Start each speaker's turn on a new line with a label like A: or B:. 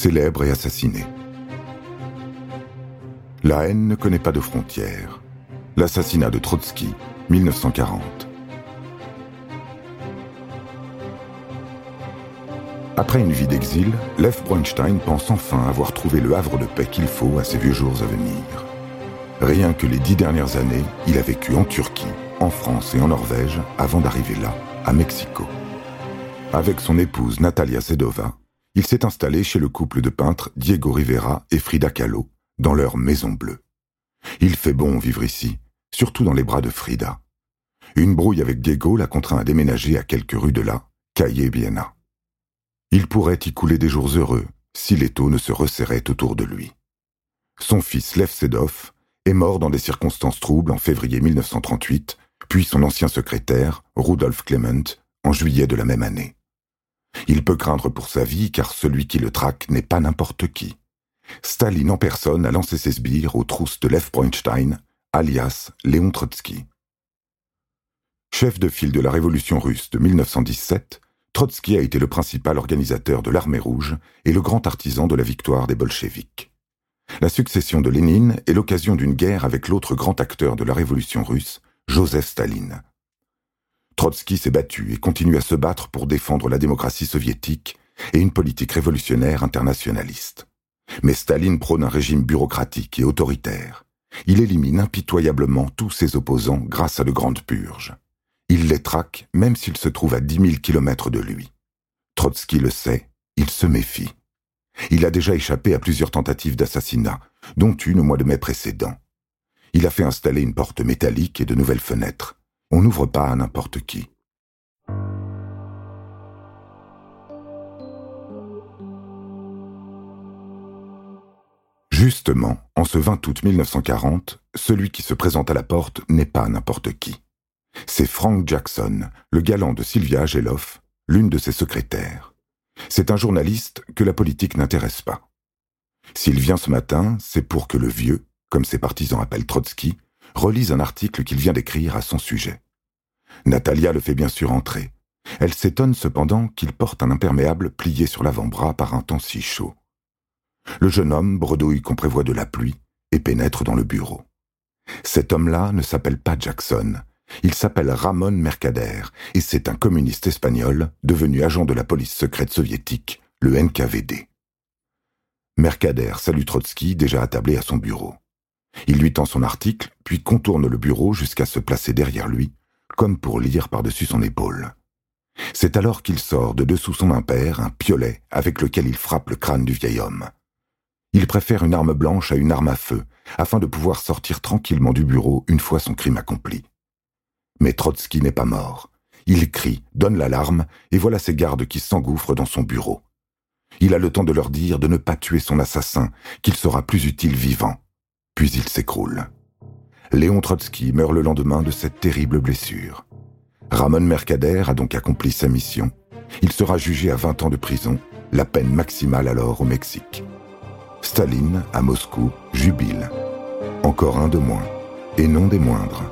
A: célèbre et assassiné. La haine ne connaît pas de frontières. L'assassinat de Trotsky, 1940. Après une vie d'exil, Lev Bronstein pense enfin avoir trouvé le havre de paix qu'il faut à ses vieux jours à venir. Rien que les dix dernières années, il a vécu en Turquie, en France et en Norvège avant d'arriver là, à Mexico. Avec son épouse Natalia Sedova, il s'est installé chez le couple de peintres Diego Rivera et Frida Kahlo, dans leur maison bleue. Il fait bon vivre ici, surtout dans les bras de Frida. Une brouille avec Diego l'a contraint à déménager à quelques rues de là, Calle Biena. Il pourrait y couler des jours heureux si l'étau ne se resserrait autour de lui. Son fils Lev Sedov est mort dans des circonstances troubles en février 1938, puis son ancien secrétaire, Rudolf Clement, en juillet de la même année. Il peut craindre pour sa vie car celui qui le traque n'est pas n'importe qui. Staline en personne a lancé ses sbires aux trousses de Lev Bronstein, alias Léon Trotsky. Chef de file de la révolution russe de 1917, Trotsky a été le principal organisateur de l'armée rouge et le grand artisan de la victoire des bolcheviks. La succession de Lénine est l'occasion d'une guerre avec l'autre grand acteur de la révolution russe, Joseph Staline. Trotsky s'est battu et continue à se battre pour défendre la démocratie soviétique et une politique révolutionnaire internationaliste. Mais Staline prône un régime bureaucratique et autoritaire. Il élimine impitoyablement tous ses opposants grâce à de grandes purges. Il les traque même s'ils se trouvent à dix mille kilomètres de lui. Trotsky le sait, il se méfie. Il a déjà échappé à plusieurs tentatives d'assassinat, dont une au mois de mai précédent. Il a fait installer une porte métallique et de nouvelles fenêtres. On n'ouvre pas à n'importe qui. Justement, en ce 20 août 1940, celui qui se présente à la porte n'est pas n'importe qui. C'est Frank Jackson, le galant de Sylvia Geloff, l'une de ses secrétaires. C'est un journaliste que la politique n'intéresse pas. S'il vient ce matin, c'est pour que le vieux, comme ses partisans appellent Trotsky, relise un article qu'il vient d'écrire à son sujet. Natalia le fait bien sûr entrer. Elle s'étonne cependant qu'il porte un imperméable plié sur l'avant-bras par un temps si chaud. Le jeune homme bredouille qu'on prévoit de la pluie et pénètre dans le bureau. Cet homme-là ne s'appelle pas Jackson. Il s'appelle Ramon Mercader et c'est un communiste espagnol devenu agent de la police secrète soviétique, le NKVD. Mercader salue Trotsky déjà attablé à son bureau. Il lui tend son article, puis contourne le bureau jusqu'à se placer derrière lui, comme pour lire par-dessus son épaule. C'est alors qu'il sort de dessous son impair un piolet avec lequel il frappe le crâne du vieil homme. Il préfère une arme blanche à une arme à feu, afin de pouvoir sortir tranquillement du bureau une fois son crime accompli. Mais Trotsky n'est pas mort. Il crie, donne l'alarme, et voilà ses gardes qui s'engouffrent dans son bureau. Il a le temps de leur dire de ne pas tuer son assassin, qu'il sera plus utile vivant. Puis il s'écroule. Léon Trotsky meurt le lendemain de cette terrible blessure. Ramon Mercader a donc accompli sa mission. Il sera jugé à 20 ans de prison, la peine maximale alors au Mexique. Staline, à Moscou, jubile. Encore un de moins, et non des moindres.